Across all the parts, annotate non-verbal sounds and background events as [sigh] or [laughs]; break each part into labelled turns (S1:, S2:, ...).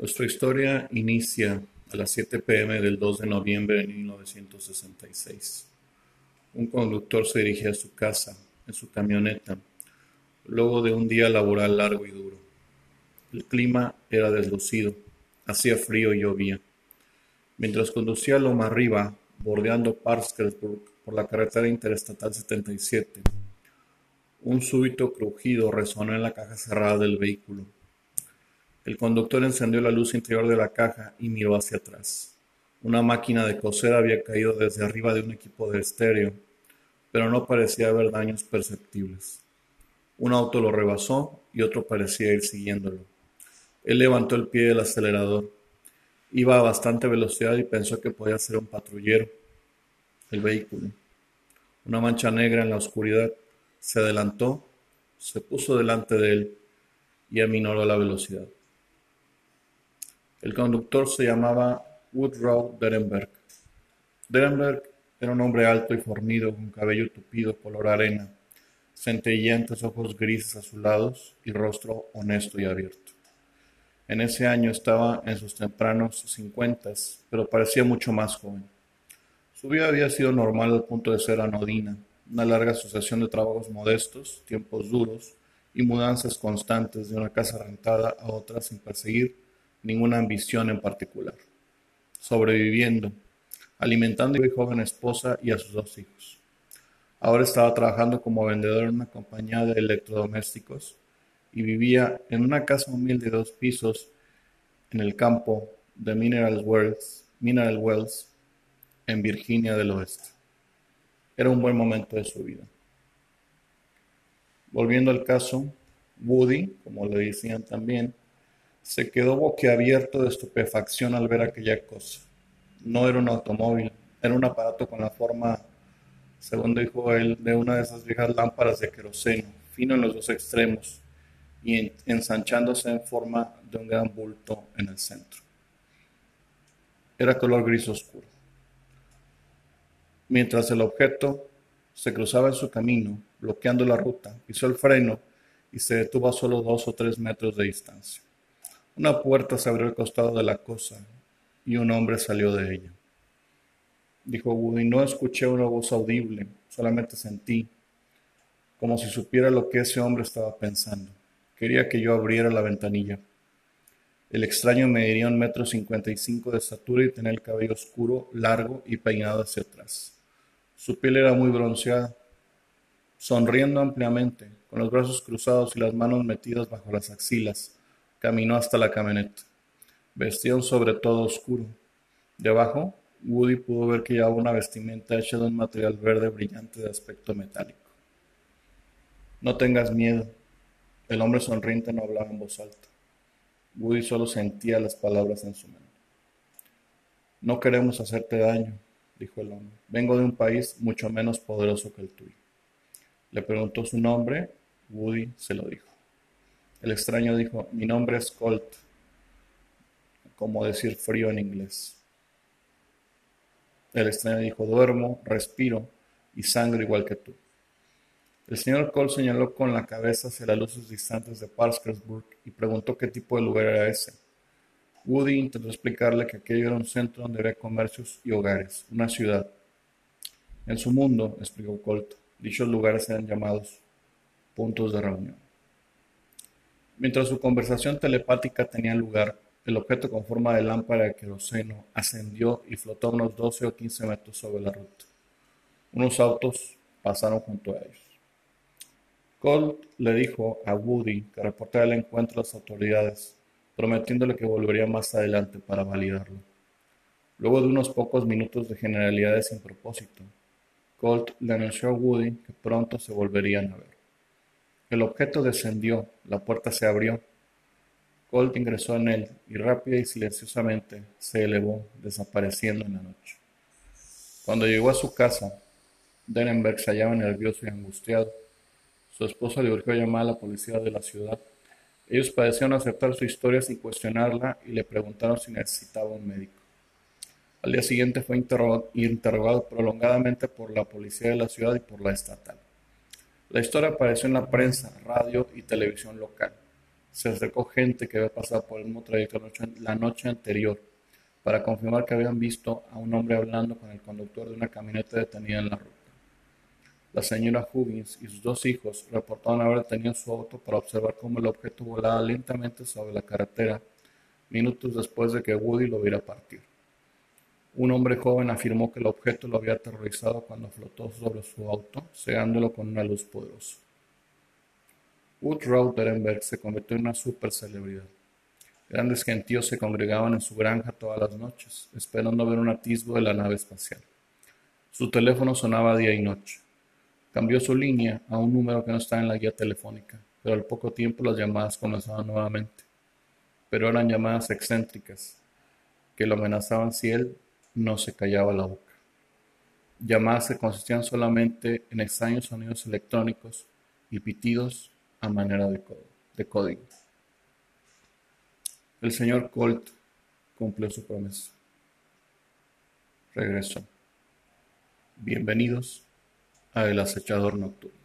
S1: Nuestra historia inicia a las 7 pm del 2 de noviembre de 1966. Un conductor se dirigía a su casa en su camioneta luego de un día laboral largo y duro. El clima era deslucido, hacía frío y llovía. Mientras conducía Loma arriba, bordeando Parkersburg por la carretera interestatal 77, un súbito crujido resonó en la caja cerrada del vehículo. El conductor encendió la luz interior de la caja y miró hacia atrás. Una máquina de coser había caído desde arriba de un equipo de estéreo, pero no parecía haber daños perceptibles. Un auto lo rebasó y otro parecía ir siguiéndolo. Él levantó el pie del acelerador. Iba a bastante velocidad y pensó que podía ser un patrullero. El vehículo. Una mancha negra en la oscuridad. Se adelantó, se puso delante de él y aminoró la velocidad. El conductor se llamaba Woodrow Derenberg. Derenberg era un hombre alto y fornido, con cabello tupido color arena, centelleantes ojos grises azulados y rostro honesto y abierto. En ese año estaba en sus tempranos cincuentas, pero parecía mucho más joven. Su vida había sido normal al punto de ser anodina, una larga sucesión de trabajos modestos, tiempos duros y mudanzas constantes de una casa rentada a otra sin perseguir ninguna ambición en particular, sobreviviendo, alimentando a su joven esposa y a sus dos hijos. Ahora estaba trabajando como vendedor en una compañía de electrodomésticos y vivía en una casa humilde de dos pisos en el campo de Mineral Wells, Mineral Wells en Virginia del Oeste. Era un buen momento de su vida. Volviendo al caso, Woody, como le decían también, se quedó boquiabierto de estupefacción al ver aquella cosa. No era un automóvil, era un aparato con la forma, según dijo él, de una de esas viejas lámparas de queroseno, fino en los dos extremos y ensanchándose en forma de un gran bulto en el centro. Era color gris oscuro. Mientras el objeto se cruzaba en su camino, bloqueando la ruta, pisó el freno y se detuvo a solo dos o tres metros de distancia. Una puerta se abrió al costado de la cosa y un hombre salió de ella. Dijo Woody, no escuché una voz audible, solamente sentí, como si supiera lo que ese hombre estaba pensando. Quería que yo abriera la ventanilla. El extraño mediría un metro cincuenta y cinco de estatura y tenía el cabello oscuro, largo y peinado hacia atrás. Su piel era muy bronceada. Sonriendo ampliamente, con los brazos cruzados y las manos metidas bajo las axilas, Caminó hasta la camioneta. Vestía un sobre todo oscuro. Debajo, Woody pudo ver que llevaba una vestimenta hecha de un material verde brillante de aspecto metálico. No tengas miedo. El hombre sonriente no hablaba en voz alta. Woody solo sentía las palabras en su mente. No queremos hacerte daño, dijo el hombre. Vengo de un país mucho menos poderoso que el tuyo. Le preguntó su nombre. Woody se lo dijo. El extraño dijo, mi nombre es Colt, como decir frío en inglés. El extraño dijo, duermo, respiro y sangre igual que tú. El señor Colt señaló con la cabeza hacia las luces distantes de Parkersburg y preguntó qué tipo de lugar era ese. Woody intentó explicarle que aquello era un centro donde había comercios y hogares, una ciudad. En su mundo, explicó Colt, dichos lugares eran llamados puntos de reunión. Mientras su conversación telepática tenía lugar, el objeto con forma de lámpara de queroseno ascendió y flotó unos 12 o 15 metros sobre la ruta. Unos autos pasaron junto a ellos. Colt le dijo a Woody que reportara el encuentro a las autoridades, prometiéndole que volvería más adelante para validarlo. Luego de unos pocos minutos de generalidades sin propósito, Colt le anunció a Woody que pronto se volverían a ver. El objeto descendió, la puerta se abrió. Colt ingresó en él y rápida y silenciosamente se elevó, desapareciendo en la noche. Cuando llegó a su casa, Denenberg se hallaba nervioso y angustiado. Su esposa le urgió llamar a la policía de la ciudad. Ellos parecían aceptar su historia sin cuestionarla y le preguntaron si necesitaba un médico. Al día siguiente fue interrogado prolongadamente por la policía de la ciudad y por la estatal. La historia apareció en la prensa, radio y televisión local. Se acercó gente que había pasado por el mismo trayecto la noche anterior para confirmar que habían visto a un hombre hablando con el conductor de una camioneta detenida en la ruta. La señora Huggins y sus dos hijos reportaron haber detenido su auto para observar cómo el objeto volaba lentamente sobre la carretera minutos después de que Woody lo viera partir. Un hombre joven afirmó que el objeto lo había aterrorizado cuando flotó sobre su auto, cegándolo con una luz poderosa. Wood Rautenberg se convirtió en una super celebridad. Grandes gentíos se congregaban en su granja todas las noches, esperando ver un atisbo de la nave espacial. Su teléfono sonaba día y noche. Cambió su línea a un número que no estaba en la guía telefónica, pero al poco tiempo las llamadas comenzaban nuevamente. Pero eran llamadas excéntricas, que lo amenazaban si él no se callaba la boca. Llamadas que consistían solamente en extraños sonidos electrónicos y pitidos a manera de, de código. El señor Colt cumplió su promesa. Regresó. Bienvenidos a El acechador nocturno.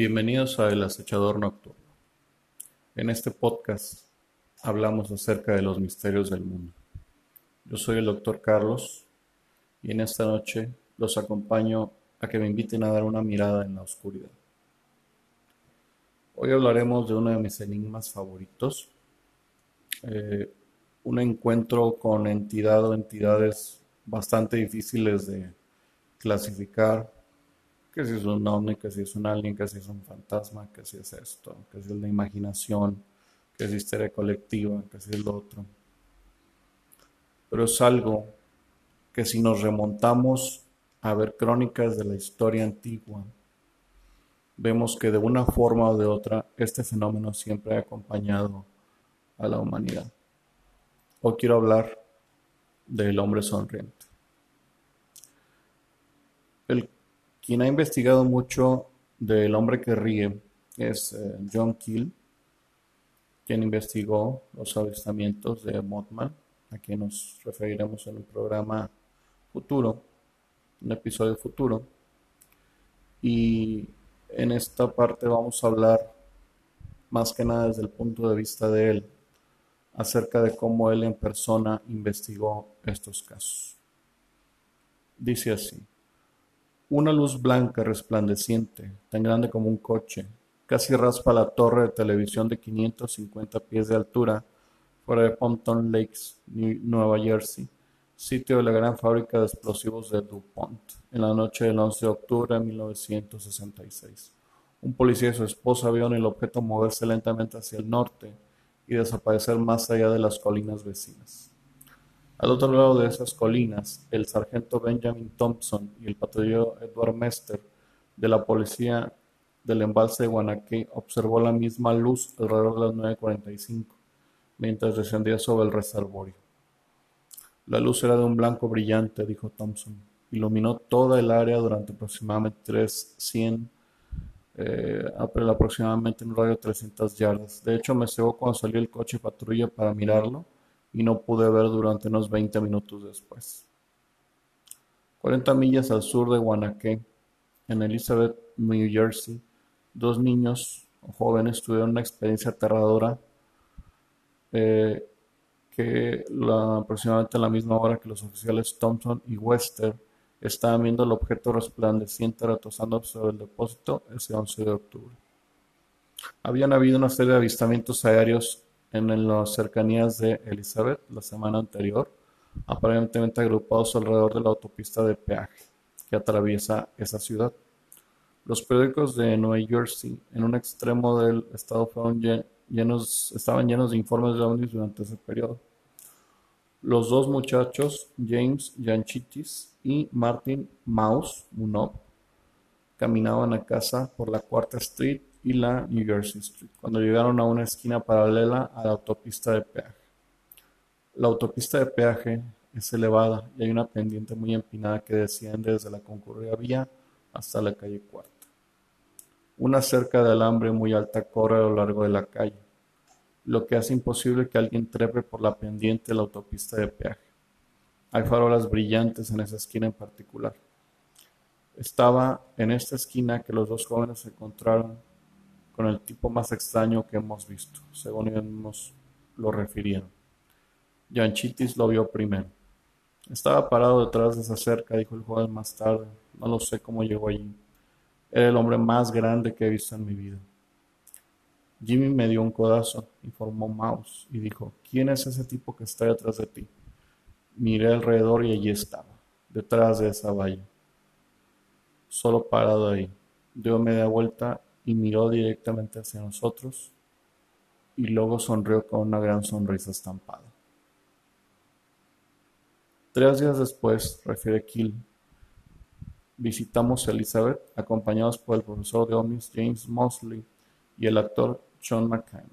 S1: Bienvenidos a El Acechador Nocturno. En este podcast hablamos acerca de los misterios del mundo. Yo soy el doctor Carlos y en esta noche los acompaño a que me inviten a dar una mirada en la oscuridad. Hoy hablaremos de uno de mis enigmas favoritos, eh, un encuentro con entidad o entidades bastante difíciles de clasificar que si es un ovni, que si es un alien, que si es un fantasma, que si es esto, que si es la imaginación, que si es histeria colectiva, que si es lo otro. Pero es algo que si nos remontamos a ver crónicas de la historia antigua, vemos que de una forma o de otra este fenómeno siempre ha acompañado a la humanidad. Hoy quiero hablar del hombre sonriente. El, quien ha investigado mucho del hombre que ríe es eh, John Keel, quien investigó los avistamientos de Mothman, a quien nos referiremos en un programa futuro, un episodio futuro. Y en esta parte vamos a hablar más que nada desde el punto de vista de él, acerca de cómo él en persona investigó estos casos. Dice así, una luz blanca resplandeciente, tan grande como un coche, casi raspa la torre de televisión de 550 pies de altura fuera de Pompton Lakes, Nueva Jersey, sitio de la gran fábrica de explosivos de DuPont, en la noche del 11 de octubre de 1966. Un policía y su esposa vieron el objeto moverse lentamente hacia el norte y desaparecer más allá de las colinas vecinas. Al otro lado de esas colinas, el sargento Benjamin Thompson y el patrullero Edward Mester de la policía del embalse de Guanaqué observó la misma luz alrededor de las 9.45, mientras descendía sobre el reservorio. La luz era de un blanco brillante, dijo Thompson. Iluminó toda el área durante aproximadamente 300 eh, aproximadamente en un radio de 300 yardas. De hecho, me cegó cuando salió el coche patrulla para mirarlo y no pude ver durante unos 20 minutos después. 40 millas al sur de Guanaqué, en Elizabeth, New Jersey, dos niños jóvenes tuvieron una experiencia aterradora eh, que la, aproximadamente a la misma hora que los oficiales Thompson y Wester Estaban viendo el objeto resplandeciente retosando sobre el depósito ese 11 de octubre. Habían habido una serie de avistamientos aéreos en las cercanías de Elizabeth la semana anterior, aparentemente agrupados alrededor de la autopista de peaje que atraviesa esa ciudad. Los periódicos de Nueva Jersey, en un extremo del estado, fueron llenos, estaban llenos de informes de ovnis durante ese periodo. Los dos muchachos, James Yanchitis y Martin Mouse Munop, caminaban a casa por la Cuarta Street y la New Jersey Street cuando llegaron a una esquina paralela a la autopista de peaje. La autopista de peaje es elevada y hay una pendiente muy empinada que desciende desde la concurrida vía hasta la calle Cuarta. Una cerca de alambre muy alta corre a lo largo de la calle lo que hace imposible que alguien trepe por la pendiente de la autopista de peaje. Hay farolas brillantes en esa esquina en particular. Estaba en esta esquina que los dos jóvenes se encontraron con el tipo más extraño que hemos visto, según ellos mismos lo refirieron. Yanchitis lo vio primero. Estaba parado detrás de esa cerca, dijo el joven más tarde. No lo sé cómo llegó allí. Era el hombre más grande que he visto en mi vida. Jimmy me dio un codazo, informó Mouse, y dijo, ¿quién es ese tipo que está detrás de ti? Miré alrededor y allí estaba, detrás de esa valla, solo parado ahí. Dio media vuelta y miró directamente hacia nosotros y luego sonrió con una gran sonrisa estampada. Tres días después, refiere Kill, visitamos Elizabeth acompañados por el profesor de ovnis James Mosley y el actor John McCain.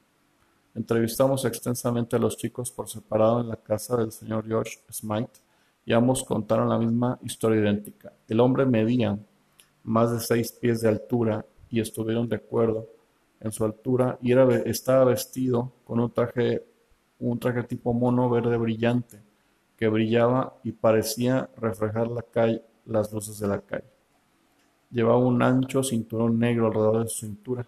S1: Entrevistamos extensamente a los chicos por separado en la casa del señor George Smythe y ambos contaron la misma historia idéntica. El hombre medía más de seis pies de altura y estuvieron de acuerdo en su altura y era, estaba vestido con un traje, un traje tipo mono verde brillante que brillaba y parecía reflejar la calle, las luces de la calle. Llevaba un ancho cinturón negro alrededor de su cintura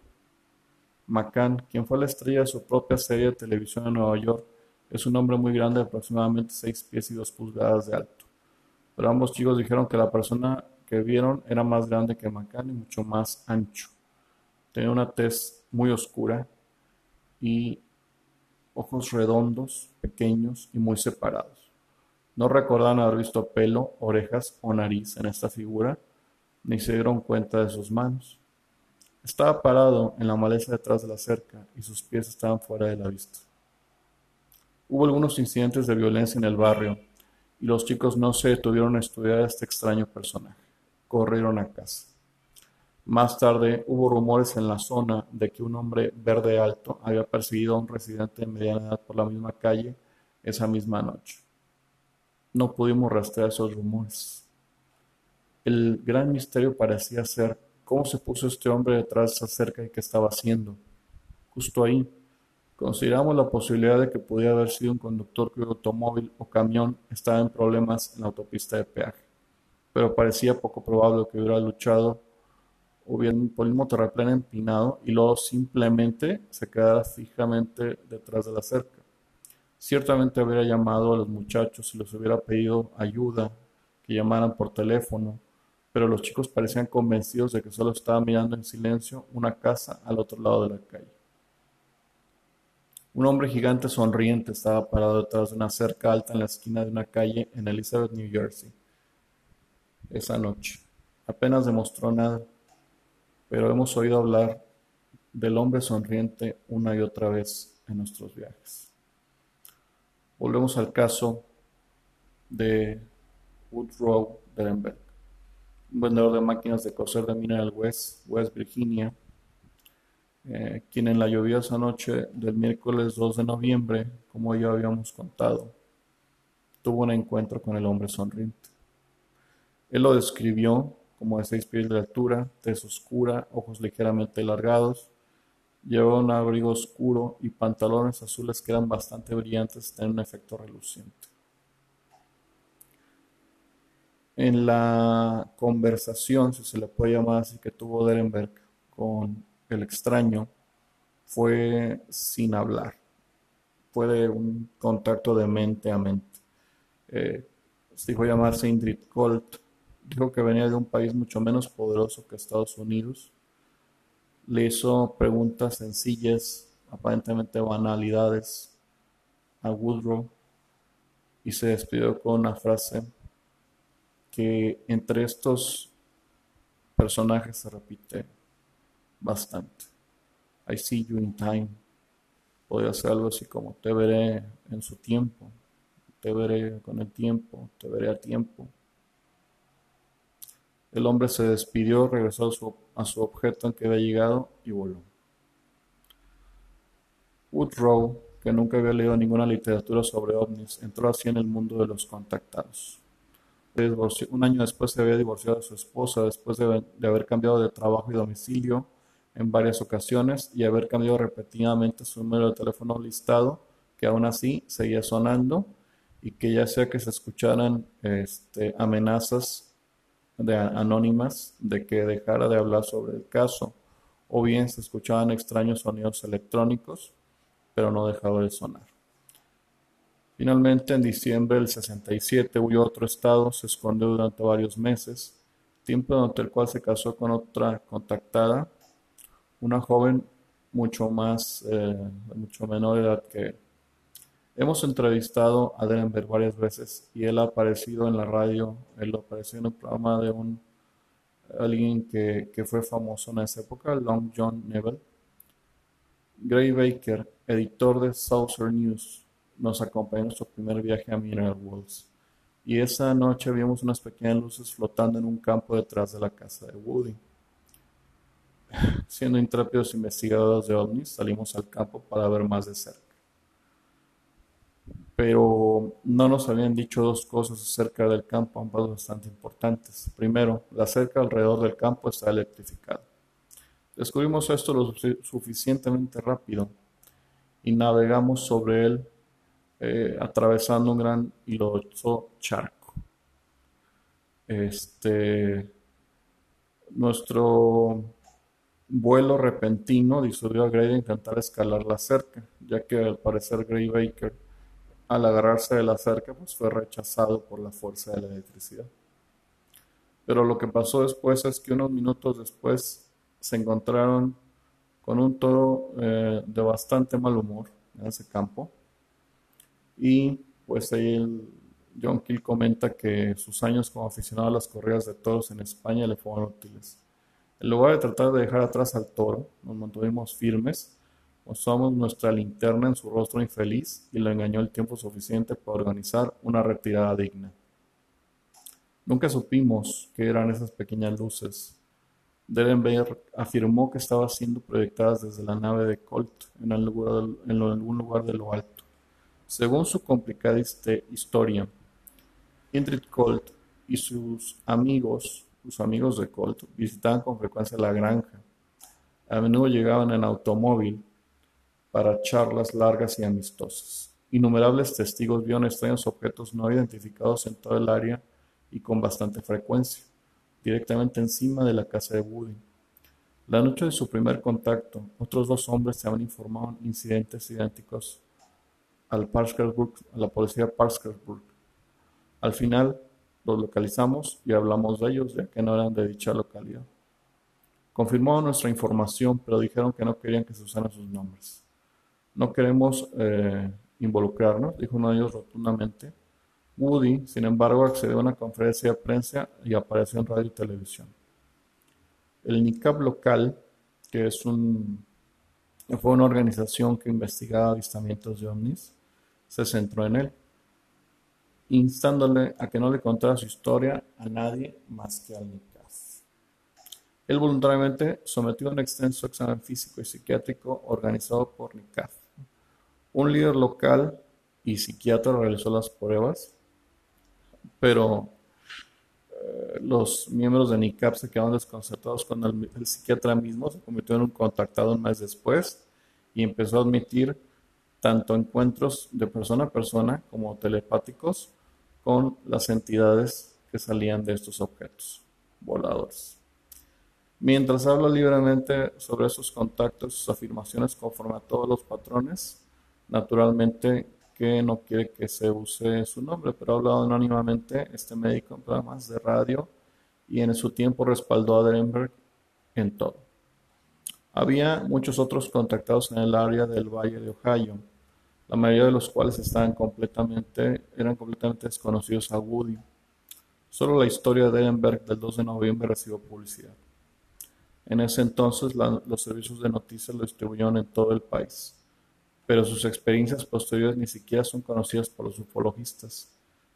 S1: McCann, quien fue la estrella de su propia serie de televisión en Nueva York, es un hombre muy grande de aproximadamente 6 pies y 2 pulgadas de alto. Pero ambos chicos dijeron que la persona que vieron era más grande que McCann y mucho más ancho. Tenía una tez muy oscura y ojos redondos, pequeños y muy separados. No recordaban haber visto pelo, orejas o nariz en esta figura, ni se dieron cuenta de sus manos. Estaba parado en la maleza detrás de la cerca y sus pies estaban fuera de la vista. Hubo algunos incidentes de violencia en el barrio y los chicos no se detuvieron a estudiar a este extraño personaje. Corrieron a casa. Más tarde hubo rumores en la zona de que un hombre verde alto había perseguido a un residente de mediana edad por la misma calle esa misma noche. No pudimos rastrear esos rumores. El gran misterio parecía ser cómo se puso este hombre detrás de y qué estaba haciendo. Justo ahí, consideramos la posibilidad de que pudiera haber sido un conductor cuyo automóvil o camión estaba en problemas en la autopista de peaje, pero parecía poco probable que hubiera luchado o bien por un terraplén empinado y luego simplemente se quedara fijamente detrás de la cerca. Ciertamente hubiera llamado a los muchachos y les hubiera pedido ayuda, que llamaran por teléfono, pero los chicos parecían convencidos de que solo estaba mirando en silencio una casa al otro lado de la calle. Un hombre gigante sonriente estaba parado detrás de una cerca alta en la esquina de una calle en Elizabeth, New Jersey, esa noche. Apenas demostró nada, pero hemos oído hablar del hombre sonriente una y otra vez en nuestros viajes. Volvemos al caso de Woodrow Derenberg, un vendedor de máquinas de coser de Mineral West, West Virginia, eh, quien en la lluviosa noche del miércoles 2 de noviembre, como ya habíamos contado, tuvo un encuentro con el hombre sonriente. Él lo describió como de seis pies de altura, tez oscura, ojos ligeramente alargados, llevaba un abrigo oscuro y pantalones azules que eran bastante brillantes tenían un efecto reluciente. En la conversación, si se le puede llamar así, que tuvo Derenberg con el extraño, fue sin hablar. Fue de un contacto de mente a mente. Eh, se dijo llamarse Indrid Colt dijo que venía de un país mucho menos poderoso que Estados Unidos. Le hizo preguntas sencillas, aparentemente banalidades, a Woodrow y se despidió con una frase que entre estos personajes se repite bastante. I see you in time. Podría ser algo así como te veré en su tiempo, te veré con el tiempo, te veré a tiempo. El hombre se despidió, regresó a su, objeto en que había llegado y voló. Woodrow, que nunca había leído ninguna literatura sobre ovnis, entró así en el mundo de los contactados. Un año después se había divorciado de su esposa después de, haber cambiado de trabajo y domicilio en varias ocasiones y haber cambiado repetidamente su número de teléfono listado, que aún así seguía sonando y que ya sea que se escucharan este, amenazas de anónimas de que dejara de hablar sobre el caso, o bien se escuchaban extraños sonidos electrónicos, pero no dejaba de sonar. Finalmente, en diciembre del 67 huyó a otro estado, se escondió durante varios meses, tiempo durante el cual se casó con otra contactada, una joven mucho más, eh, mucho menor edad que él. Hemos entrevistado a Denver varias veces y él ha aparecido en la radio, él apareció en el programa de un alguien que, que fue famoso en esa época, Long John Neville. Gray Baker, editor de Southern News, nos acompañó en nuestro primer viaje a Mineral Wells. Y esa noche vimos unas pequeñas luces flotando en un campo detrás de la casa de Woody. [laughs] Siendo intrépidos investigadores de ovnis, salimos al campo para ver más de cerca pero no nos habían dicho dos cosas acerca del campo, ambas bastante importantes. Primero, la cerca alrededor del campo está electrificada. Descubrimos esto lo suficientemente rápido y navegamos sobre él eh, atravesando un gran y charco. Este, nuestro vuelo repentino disuadió a Gray de intentar escalar la cerca, ya que al parecer Gray Baker al agarrarse de la cerca, pues fue rechazado por la fuerza de la electricidad. Pero lo que pasó después es que unos minutos después se encontraron con un toro eh, de bastante mal humor en ese campo. Y pues ahí John Kill comenta que sus años como aficionado a las corridas de toros en España le fueron útiles. En lugar de tratar de dejar atrás al toro, nos mantuvimos firmes Usamos nuestra linterna en su rostro infeliz y lo engañó el tiempo suficiente para organizar una retirada digna. Nunca supimos qué eran esas pequeñas luces, Derenberg afirmó que estaban siendo proyectadas desde la nave de Colt en, algún lugar de lo alto. Según su complicada historia, Indrid Colt y sus amigos, sus amigos de Colt, visitaban con frecuencia la granja. A menudo llegaban en automóvil para charlas largas y amistosas. Innumerables testigos vieron extraños objetos no identificados en todo el área y con bastante frecuencia directamente encima de la casa de Woody. La noche de su primer contacto, otros dos hombres se habían informado incidentes idénticos al Parkersburg, a la policía de Parkersburg. Al final los localizamos y hablamos de ellos, ya que no eran de dicha localidad. Confirmaron nuestra información, pero dijeron que no querían que se usaran sus nombres. No queremos eh, involucrarnos, dijo uno de ellos rotundamente. Woody, sin embargo, accedió a una conferencia de prensa y apareció en radio y televisión. El NICAP local, que es un, fue una organización que investigaba avistamientos de ovnis, se centró en él, instándole a que no le contara su historia a nadie más que al NICAP. Él voluntariamente sometió a un extenso examen físico y psiquiátrico organizado por NICAF. Un líder local y psiquiatra realizó las pruebas pero eh, los miembros de NICAP se quedaron desconcertados cuando el, psiquiatra mismo se convirtió en un contactado un después y empezó a admitir tanto encuentros de persona a persona como telepáticos con las entidades que salían de estos objetos voladores. Mientras habla libremente sobre esos contactos, sus afirmaciones conforme a todos los patrones, naturalmente que no quiere que se use su nombre, pero ha hablado anónimamente este médico en programas de radio y en su tiempo respaldó a Derenberg en todo. Había muchos otros contactados en el área del Valle de Ohio, la mayoría de los cuales estaban completamente, eran completamente desconocidos a Woody. Solo la historia de Derenberg del 2 de noviembre recibió publicidad. En ese entonces los servicios de noticias lo distribuyeron en todo el país pero sus experiencias posteriores ni siquiera son conocidas por los ufologistas.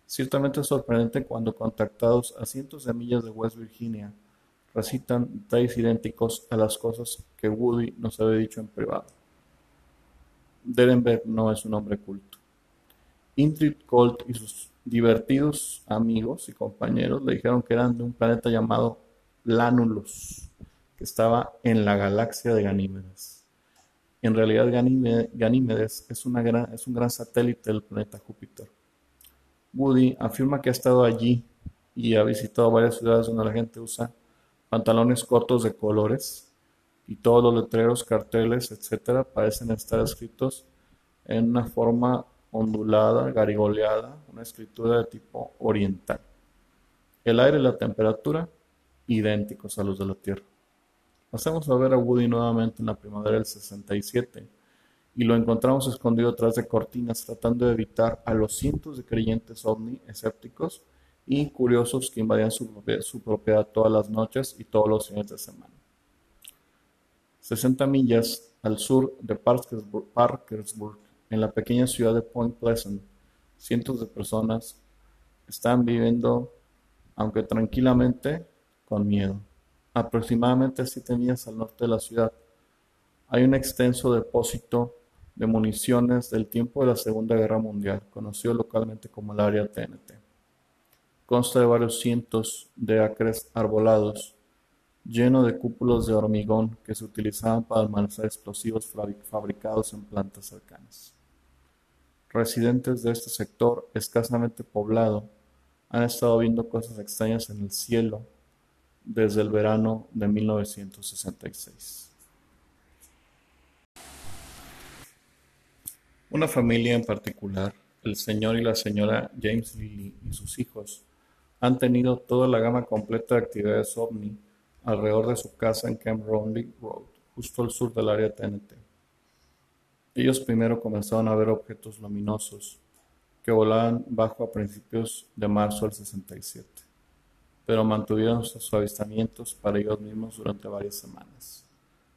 S1: Ciertamente es sorprendente cuando contactados a cientos de millas de West Virginia recitan detalles idénticos a las cosas que Woody nos había dicho en privado. Derenberg no es un hombre culto. Indrid Colt y sus divertidos amigos y compañeros le dijeron que eran de un planeta llamado Lánulus, que estaba en la galaxia de Ganímedes. En realidad Ganímedes es, un gran satélite del planeta Júpiter. Woody afirma que ha estado allí y ha visitado varias ciudades donde la gente usa pantalones cortos de colores y todos los letreros, carteles, etcétera, parecen estar escritos en una forma ondulada, garigoleada, una escritura de tipo oriental. El aire y la temperatura idénticos a los de la Tierra. Pasamos a ver a Woody nuevamente en la primavera del 67 y lo encontramos escondido detrás de cortinas tratando de evitar a los cientos de creyentes ovni escépticos y curiosos que invadían su, propiedad todas las noches y todos los fines de semana. 60 millas al sur de Parkersburg, en la pequeña ciudad de Point Pleasant, cientos de personas están viviendo, aunque tranquilamente, con miedo aproximadamente siete millas al norte de la ciudad, hay un extenso depósito de municiones del tiempo de la Segunda Guerra Mundial, conocido localmente como el área TNT. Consta de varios cientos de acres arbolados, lleno de cúpulos de hormigón que se utilizaban para almacenar explosivos fabricados en plantas cercanas. Residentes de este sector escasamente poblado han estado viendo cosas extrañas en el cielo desde el verano de 1966. Una familia en particular, el señor y la señora James Lilly y sus hijos, han tenido toda la gama completa de actividades ovni alrededor de su casa en Camp Roundy Road, justo al sur del área TNT. Ellos primero comenzaron a ver objetos luminosos que volaban bajo a principios de marzo del 67 pero mantuvieron sus avistamientos para ellos mismos durante varias semanas.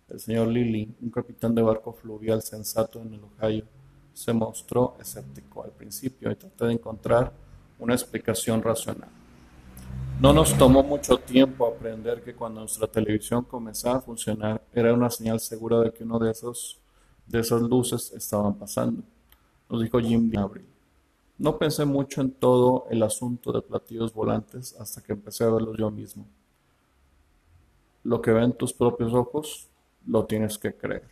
S1: El señor Lilly, un capitán de barco fluvial sensato en el Ohio, se mostró escéptico al principio y trató de encontrar una explicación racional. No nos tomó mucho tiempo aprender que cuando nuestra televisión comenzaba a funcionar era una señal segura de que uno de esos de esas luces estaban pasando, nos dijo Jim abril. No pensé mucho en todo el asunto de platillos volantes hasta que empecé a verlos yo mismo. Lo que ven tus propios ojos, lo tienes que creer.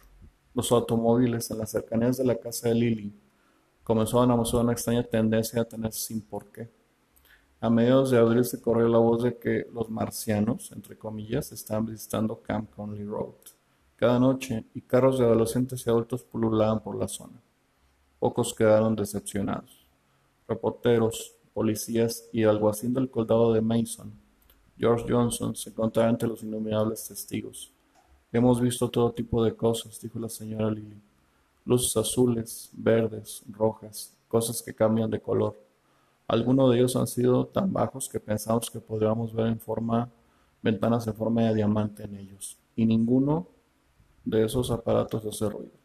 S1: Los automóviles en las cercanías de la casa de Lily comenzaban a mostrar una extraña tendencia a tener sin por qué. A mediados de abril se corrió la voz de que los marcianos, entre comillas, estaban visitando Camp Conley Road cada noche y carros de adolescentes y adultos pululaban por la zona. Pocos quedaron decepcionados. Reporteros, policías y el alguacil del condado de Mason, George Johnson, se encontraban entre los innumerables testigos. Hemos visto todo tipo de cosas, dijo la señora Lily. Luces azules, verdes, rojas, cosas que cambian de color. Algunos de ellos han sido tan bajos que pensamos que podríamos ver en forma ventanas en forma de diamante en ellos, y ninguno de esos aparatos hace ruido.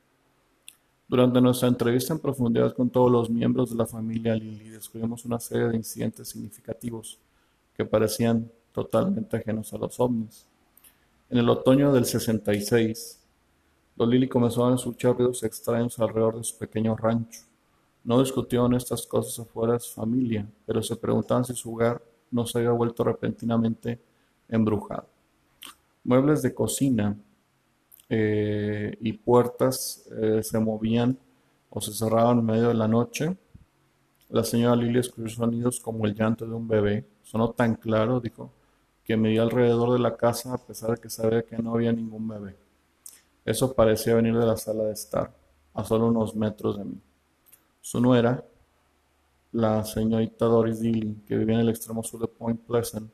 S1: Durante nuestra entrevista en profundidad con todos los miembros de la familia Lily, descubrimos una serie de incidentes significativos que parecían totalmente ajenos a los ovnis. En el otoño del 66, los Lily comenzaron a escuchar ruidos extraños alrededor de su pequeño rancho. No discutieron estas cosas afuera de su familia, pero se preguntaban si su hogar no se había vuelto repentinamente embrujado. Muebles de cocina eh, y puertas eh, se movían o se cerraban en medio de la noche. La señora Lily escuchó sonidos como el llanto de un bebé. Sonó tan claro, dijo, que di alrededor de la casa a pesar de que sabía que no había ningún bebé. Eso parecía venir de la sala de estar, a solo unos metros de mí. Su nuera, la señorita Doris Dilling, que vivía en el extremo sur de Point Pleasant,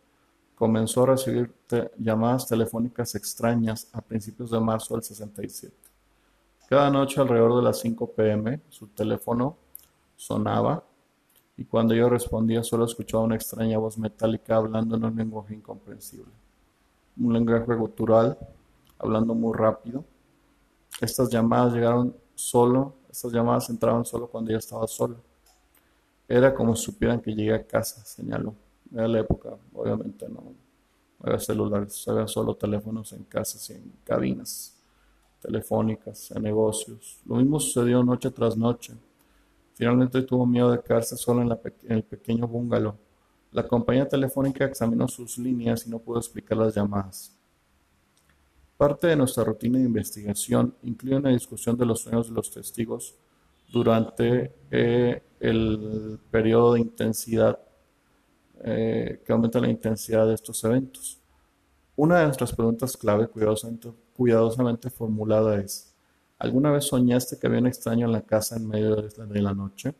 S1: comenzó a recibir llamadas telefónicas extrañas a principios de marzo del 67. Cada noche alrededor de las 5 pm su teléfono sonaba y cuando yo respondía solo escuchaba una extraña voz metálica hablando en un lenguaje incomprensible. Un lenguaje gutural, hablando muy rápido. Estas llamadas llegaron solo, estas llamadas entraban solo cuando ella estaba sola. Era como si supieran que llegué a casa, señaló. Era la época, obviamente no, había celulares, había solo teléfonos en casas y en cabinas telefónicas, en negocios. Lo mismo sucedió noche tras noche. Finalmente tuvo miedo de quedarse solo en, el pequeño bungalow. La compañía telefónica examinó sus líneas y no pudo explicar las llamadas. Parte de nuestra rutina de investigación incluye una discusión de los sueños de los testigos durante eh, el periodo de intensidad eh, que aumenta la intensidad de estos eventos. Una de nuestras preguntas clave cuidadosamente, formulada es, ¿Alguna vez soñaste que había un extraño en la casa en medio de la noche?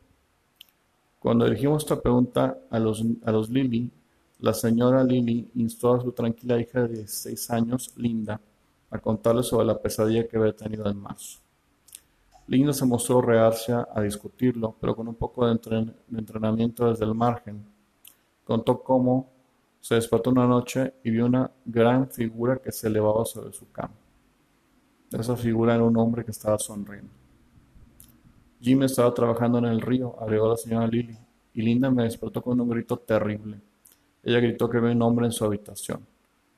S1: Cuando dirigimos esta pregunta a los, a los Lily, la señora Lily instó a su tranquila hija de 16 años, Linda, a contarle sobre la pesadilla que había tenido en marzo. Linda se mostró reacia a discutirlo, pero con un poco de, entrenamiento desde el margen. Contó cómo se despertó una noche y vio una gran figura que se elevaba sobre su cama. Esa figura era un hombre que estaba sonriendo. Jim estaba trabajando en el río, agregó la señora Lily, y Linda me despertó con un grito terrible. Ella gritó que había un hombre en su habitación.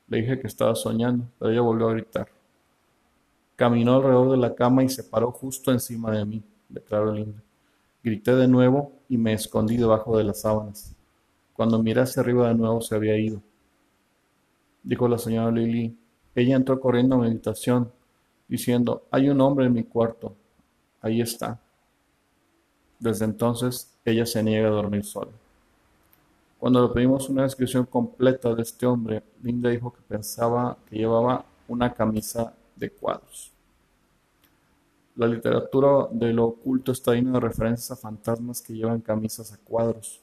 S1: Le dije que estaba soñando, pero ella volvió a gritar. Caminó alrededor de la cama y se paró justo encima de mí, declaró Linda. Grité de nuevo y me escondí debajo de las sábanas. Cuando miré arriba de nuevo se había ido. Dijo la señora Lily. Ella entró corriendo a mi habitación, diciendo, hay un hombre en mi cuarto. Ahí está. Desde entonces ella se niega a dormir sola. Cuando le pedimos una descripción completa de este hombre, Linda dijo que pensaba que llevaba una camisa de cuadros. La literatura de lo oculto está llena de referencias a fantasmas que llevan camisas a cuadros,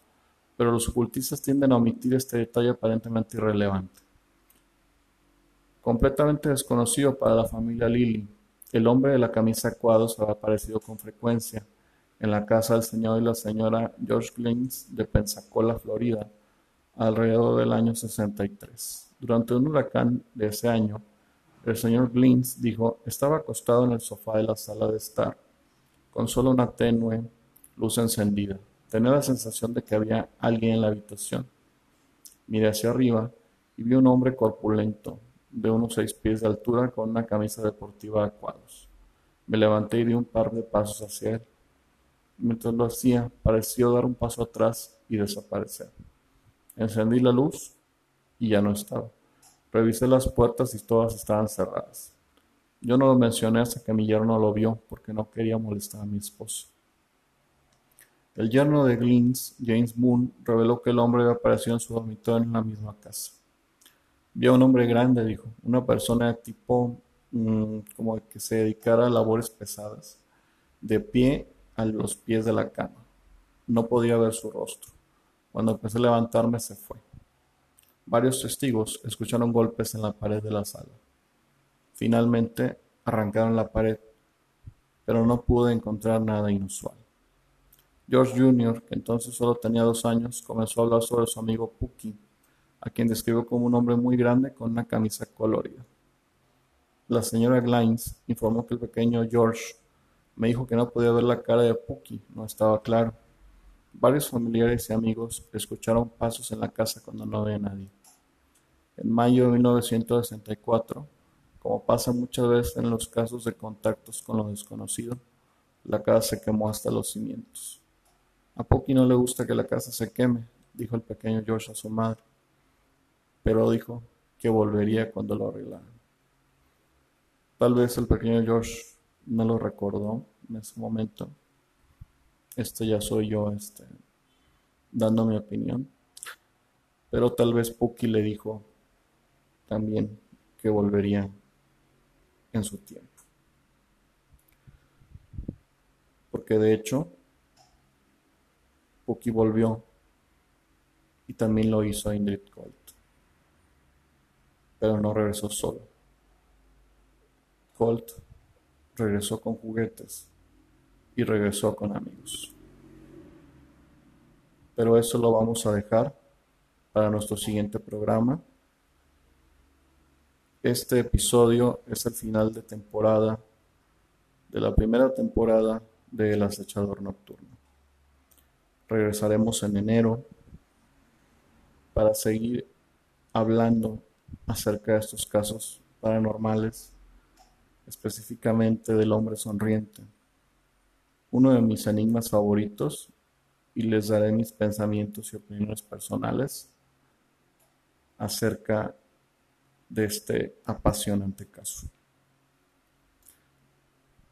S1: pero los ocultistas tienden a omitir este detalle aparentemente irrelevante. Completamente desconocido para la familia Lily, el hombre de la camisa cuadros había aparecido con frecuencia en la casa del señor y la señora George Glynns de Pensacola, Florida, alrededor del año 63. Durante un huracán de ese año, el señor Glynns dijo, estaba acostado en el sofá de la sala de estar, con solo una tenue luz encendida. Tenía la sensación de que había alguien en la habitación. Miré hacia arriba y vi un hombre corpulento, de unos seis pies de altura, con una camisa deportiva a cuadros. Me levanté y di un par de pasos hacia él. Mientras lo hacía, pareció dar un paso atrás y desaparecer. Encendí la luz y ya no estaba. Revisé las puertas y todas estaban cerradas. Yo no lo mencioné hasta que mi yerno lo vio porque no quería molestar a mi esposo. El yerno de Glynns, James Moon, reveló que el hombre había aparecido en su dormitorio en la misma casa. Vi a un hombre grande, dijo, una persona tipo mm, como que se dedicara a labores pesadas, de pie a los pies de la cama. No podía ver su rostro. Cuando empecé a levantarme se fue. Varios testigos escucharon golpes en la pared de la sala. Finalmente arrancaron la pared, pero no pude encontrar nada inusual. George Jr., que entonces solo tenía dos años, comenzó a hablar sobre su amigo Pucky, a quien describió como un hombre muy grande con una camisa colorida. La señora Glines informó que el pequeño George me dijo que no podía ver la cara de Pucky, no estaba claro. Varios familiares y amigos escucharon pasos en la casa cuando no había nadie. En mayo de 1964, como pasa muchas veces en los casos de contactos con lo desconocido, la casa se quemó hasta los cimientos. A Pucky no le gusta que la casa se queme, dijo el pequeño George a su madre, pero dijo que volvería cuando lo arreglaran. Tal vez el pequeño George no lo recordó en ese momento. Este ya soy yo, este, dando mi opinión. Pero tal vez Pucky le dijo también que volvería en su tiempo. Porque de hecho, Pucky volvió y también lo hizo Ingrid Colt. Pero no regresó solo. Colt regresó con juguetes y regresó con amigos. Pero eso lo vamos a dejar para nuestro siguiente programa. Este episodio es el final de temporada, de la primera temporada de El acechador nocturno. Regresaremos en enero para seguir hablando acerca de estos casos paranormales, específicamente del hombre sonriente, uno de mis enigmas favoritos, y les daré mis pensamientos y opiniones personales acerca de este apasionante caso.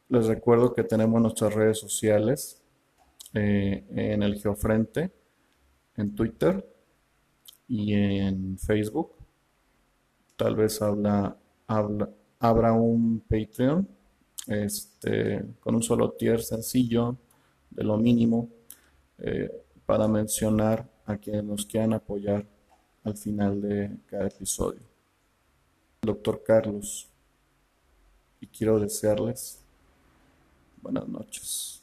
S1: Les recuerdo que tenemos nuestras redes sociales eh, en el Geofrente, en Twitter y en Facebook. Tal vez habla, habla, habrá un Patreon este, con un solo tier sencillo de lo mínimo eh, para mencionar a quienes nos quieran apoyar al final de cada episodio. Doctor Carlos, y quiero desearles buenas noches.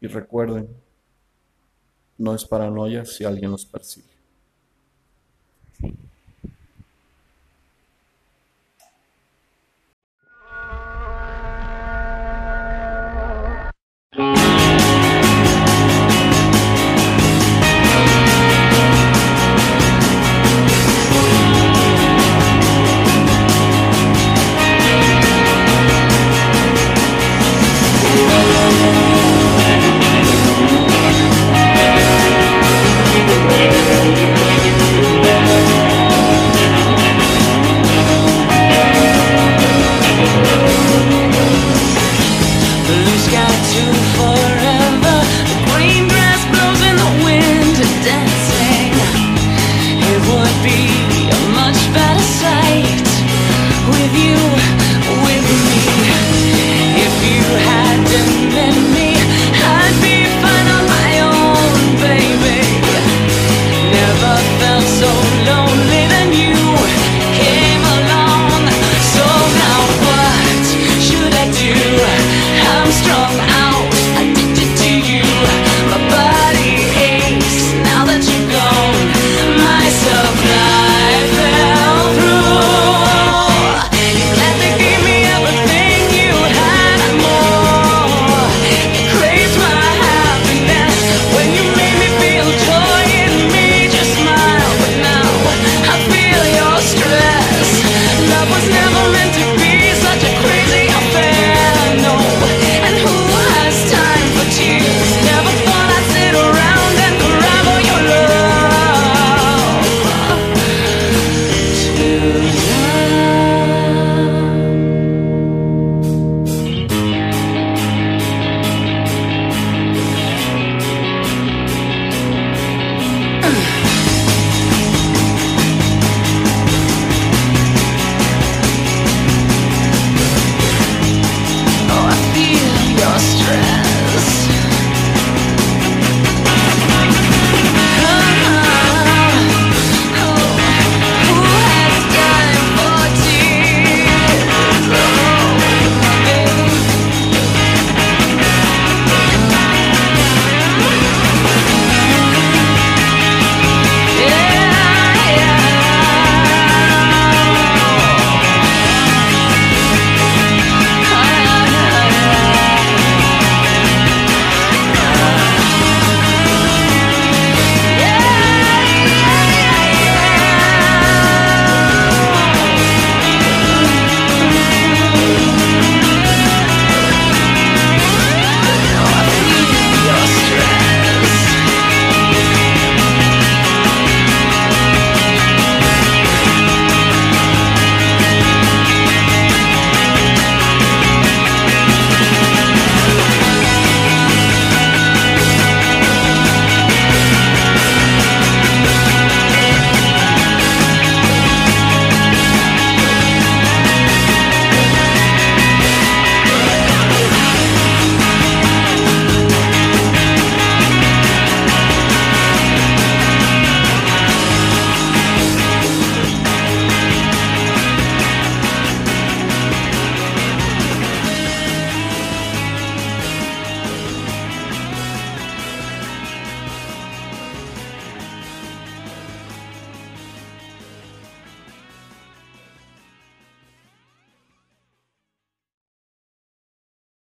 S1: Y recuerden, no es paranoia si alguien los persigue.